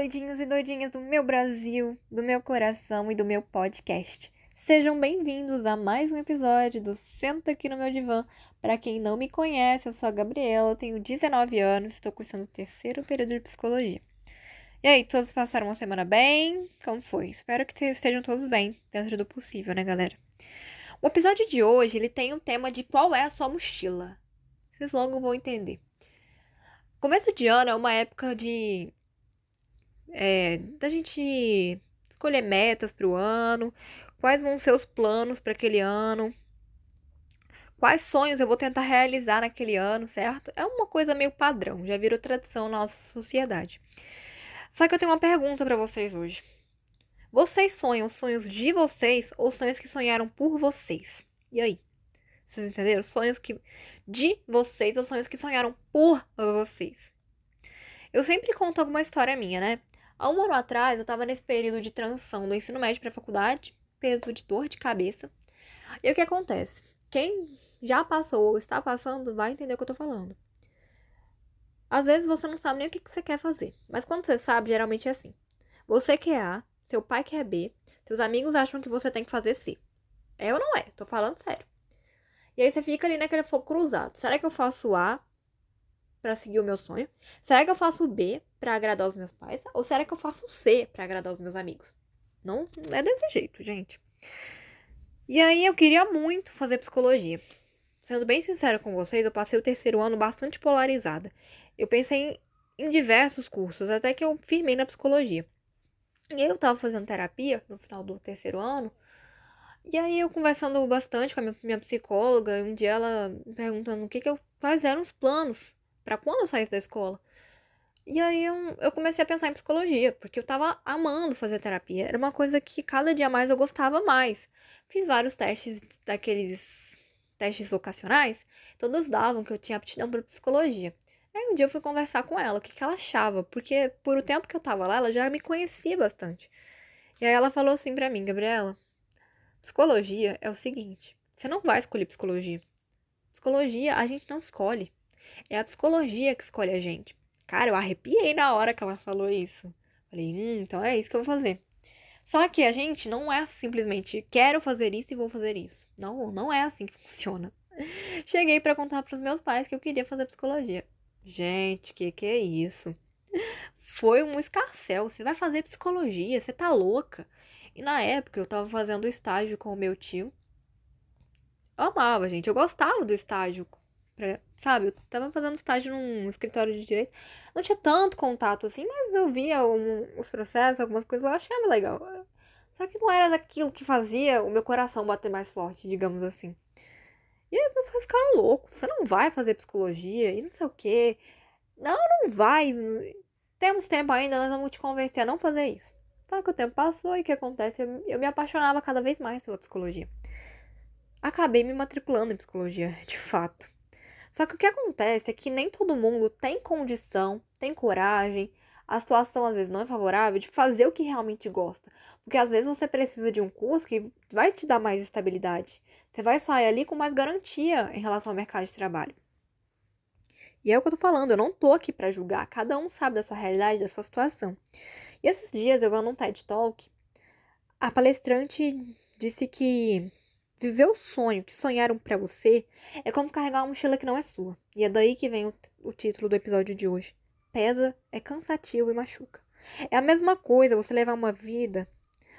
doidinhos e doidinhas do meu Brasil, do meu coração e do meu podcast. Sejam bem-vindos a mais um episódio do Senta aqui no meu divã. Para quem não me conhece, eu sou a Gabriela, tenho 19 anos, estou cursando o terceiro período de psicologia. E aí, todos passaram uma semana bem? Como foi? Espero que estejam todos bem, dentro do possível, né, galera? O episódio de hoje, ele tem um tema de qual é a sua mochila. Vocês logo vão entender. Começo de ano é uma época de é, da gente escolher metas para o ano, quais vão ser os planos para aquele ano, quais sonhos eu vou tentar realizar naquele ano, certo? É uma coisa meio padrão, já virou tradição na nossa sociedade. Só que eu tenho uma pergunta para vocês hoje. Vocês sonham sonhos de vocês ou sonhos que sonharam por vocês? E aí? Vocês entenderam? Sonhos que de vocês ou sonhos que sonharam por vocês? Eu sempre conto alguma história minha, né? Há um ano atrás, eu estava nesse período de transição do ensino médio para faculdade, período de dor de cabeça. E o que acontece? Quem já passou ou está passando vai entender o que eu tô falando. Às vezes você não sabe nem o que, que você quer fazer, mas quando você sabe, geralmente é assim. Você quer A, seu pai quer B, seus amigos acham que você tem que fazer C. É ou não é? Tô falando sério. E aí você fica ali naquele fogo cruzado. Será que eu faço A para seguir o meu sonho? Será que eu faço B para agradar os meus pais? Ou será que eu faço C para agradar os meus amigos? Não, não é desse jeito, gente. E aí eu queria muito fazer psicologia. Sendo bem sincera com vocês, eu passei o terceiro ano bastante polarizada. Eu pensei em, em diversos cursos, até que eu firmei na psicologia. E eu tava fazendo terapia no final do terceiro ano. E aí eu conversando bastante com a minha, minha psicóloga, um dia ela perguntando o que que eu, quais eram os planos para quando eu saísse da escola. E aí eu, eu comecei a pensar em psicologia, porque eu tava amando fazer terapia. Era uma coisa que cada dia mais eu gostava mais. Fiz vários testes daqueles testes vocacionais, todos davam que eu tinha aptidão para psicologia. Aí um dia eu fui conversar com ela, o que, que ela achava, porque por o tempo que eu tava lá, ela já me conhecia bastante. E aí ela falou assim para mim, Gabriela, psicologia é o seguinte, você não vai escolher psicologia. Psicologia a gente não escolhe. É a psicologia que escolhe a gente. Cara, eu arrepiei na hora que ela falou isso. Falei, hum, então é isso que eu vou fazer. Só que a gente não é simplesmente quero fazer isso e vou fazer isso. Não, não é assim que funciona. Cheguei para contar para os meus pais que eu queria fazer psicologia. Gente, que que é isso? Foi um escarcel. Você vai fazer psicologia, você tá louca. E na época eu tava fazendo estágio com o meu tio. Eu amava, gente. Eu gostava do estágio Pra, sabe, eu tava fazendo estágio num escritório de direito. Não tinha tanto contato assim, mas eu via um, os processos, algumas coisas, eu achava legal. Só que não era daquilo que fazia o meu coração bater mais forte, digamos assim. E aí as pessoas ficaram loucos. Você não vai fazer psicologia e não sei o quê. Não, não vai. Temos tempo ainda, nós vamos te convencer a não fazer isso. Só que o tempo passou e o que acontece? Eu, eu me apaixonava cada vez mais pela psicologia. Acabei me matriculando em psicologia, de fato. Só que o que acontece é que nem todo mundo tem condição, tem coragem, a situação às vezes não é favorável de fazer o que realmente gosta. Porque às vezes você precisa de um curso que vai te dar mais estabilidade. Você vai sair ali com mais garantia em relação ao mercado de trabalho. E é o que eu tô falando, eu não tô aqui para julgar, cada um sabe da sua realidade, da sua situação. E esses dias eu vendo um TED Talk, a palestrante disse que Viver o sonho que sonharam para você é como carregar uma mochila que não é sua. E é daí que vem o, o título do episódio de hoje. Pesa, é cansativo e machuca. É a mesma coisa você levar uma vida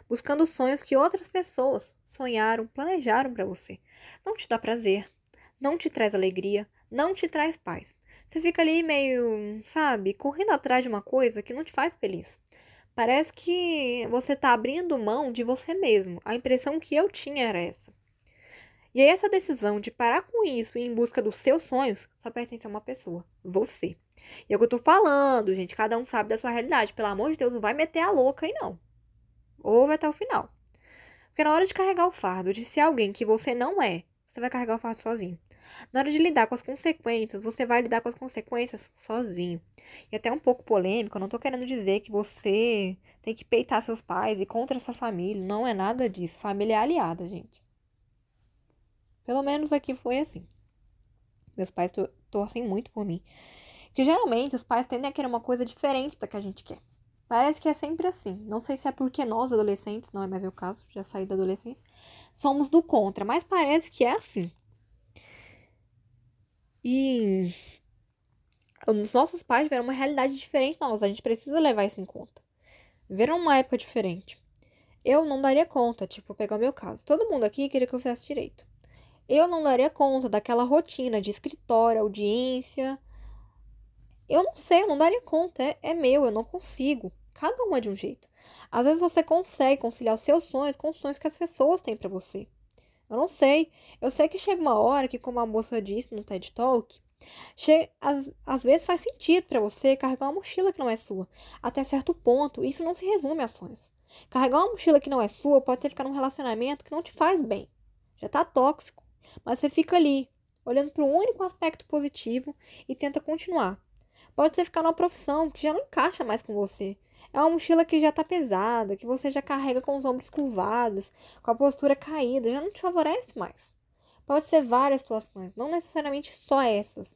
buscando sonhos que outras pessoas sonharam, planejaram para você. Não te dá prazer, não te traz alegria, não te traz paz. Você fica ali meio, sabe, correndo atrás de uma coisa que não te faz feliz. Parece que você tá abrindo mão de você mesmo. A impressão que eu tinha era essa. E essa decisão de parar com isso e ir em busca dos seus sonhos só pertence a uma pessoa, você. E é o que eu tô falando, gente, cada um sabe da sua realidade. Pelo amor de Deus, não vai meter a louca aí não. Ou vai até o final. Porque na hora de carregar o fardo de ser alguém que você não é, você vai carregar o fardo sozinho. Na hora de lidar com as consequências, você vai lidar com as consequências sozinho. E até um pouco polêmico, eu não tô querendo dizer que você tem que peitar seus pais e contra sua família. Não é nada disso. Família é aliada, gente. Pelo menos aqui foi assim. Meus pais torcem muito por mim. Que geralmente os pais tendem a querer uma coisa diferente da que a gente quer. Parece que é sempre assim. Não sei se é porque nós, adolescentes, não é mais meu caso, já saí da adolescência, somos do contra, mas parece que é assim. E os nossos pais tiveram uma realidade diferente da nossa, a gente precisa levar isso em conta. Viram uma época diferente. Eu não daria conta, tipo, pegar o meu caso. Todo mundo aqui queria que eu fizesse direito. Eu não daria conta daquela rotina de escritório, audiência. Eu não sei, eu não daria conta. É, é meu, eu não consigo. Cada uma é de um jeito. Às vezes você consegue conciliar os seus sonhos com os sonhos que as pessoas têm para você. Eu não sei. Eu sei que chega uma hora que, como a moça disse no TED Talk, che... às, às vezes faz sentido para você carregar uma mochila que não é sua. Até certo ponto, isso não se resume a sonhos. Carregar uma mochila que não é sua pode ser ficar num relacionamento que não te faz bem. Já tá tóxico. Mas você fica ali, olhando para o único aspecto positivo e tenta continuar. Pode ser ficar numa profissão que já não encaixa mais com você. É uma mochila que já está pesada, que você já carrega com os ombros curvados, com a postura caída, já não te favorece mais. Pode ser várias situações, não necessariamente só essas.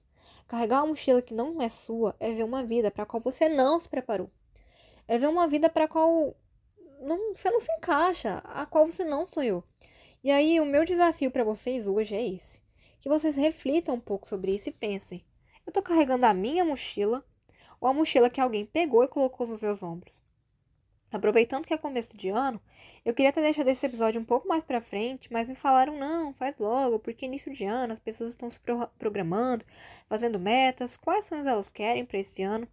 Carregar uma mochila que não é sua é ver uma vida para a qual você não se preparou. É ver uma vida para a qual não, você não se encaixa, a qual você não sonhou. E aí, o meu desafio para vocês hoje é esse: que vocês reflitam um pouco sobre isso e pensem: eu estou carregando a minha mochila ou a mochila que alguém pegou e colocou nos meus ombros. Aproveitando que é começo de ano, eu queria ter deixado esse episódio um pouco mais para frente, mas me falaram não, faz logo, porque início de ano as pessoas estão se pro programando, fazendo metas, quais sonhos elas querem para esse ano.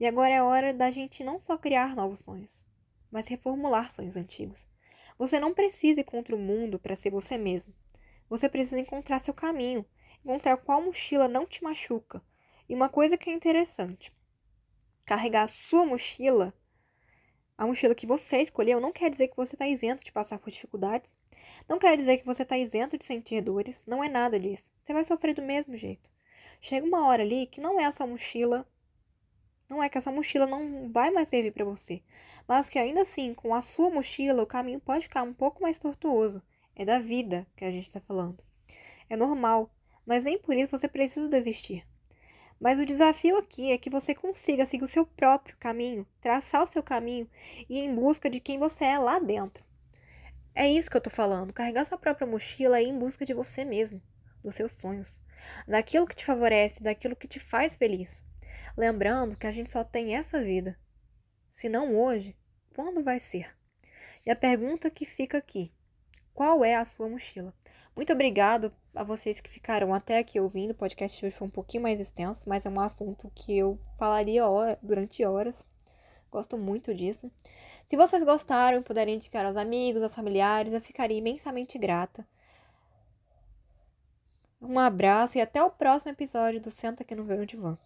E agora é hora da gente não só criar novos sonhos, mas reformular sonhos antigos. Você não precisa ir contra o mundo para ser você mesmo. Você precisa encontrar seu caminho, encontrar qual mochila não te machuca. E uma coisa que é interessante: carregar a sua mochila, a mochila que você escolheu, não quer dizer que você está isento de passar por dificuldades, não quer dizer que você está isento de sentir dores, não é nada disso. Você vai sofrer do mesmo jeito. Chega uma hora ali que não é a sua mochila, não é que a sua mochila não vai mais servir para você, mas que ainda assim, com a sua mochila, o caminho pode ficar um pouco mais tortuoso. É da vida que a gente está falando. É normal, mas nem por isso você precisa desistir. Mas o desafio aqui é que você consiga seguir o seu próprio caminho, traçar o seu caminho e ir em busca de quem você é lá dentro. É isso que eu tô falando, carregar sua própria mochila e ir em busca de você mesmo, dos seus sonhos, daquilo que te favorece, daquilo que te faz feliz. Lembrando que a gente só tem essa vida. Se não hoje, quando vai ser? E a pergunta que fica aqui: qual é a sua mochila? Muito obrigado a vocês que ficaram até aqui ouvindo. O podcast de hoje foi um pouquinho mais extenso, mas é um assunto que eu falaria durante horas. Gosto muito disso. Se vocês gostaram e puderem indicar aos amigos, aos familiares, eu ficaria imensamente grata. Um abraço e até o próximo episódio do Senta aqui no Verão Divã.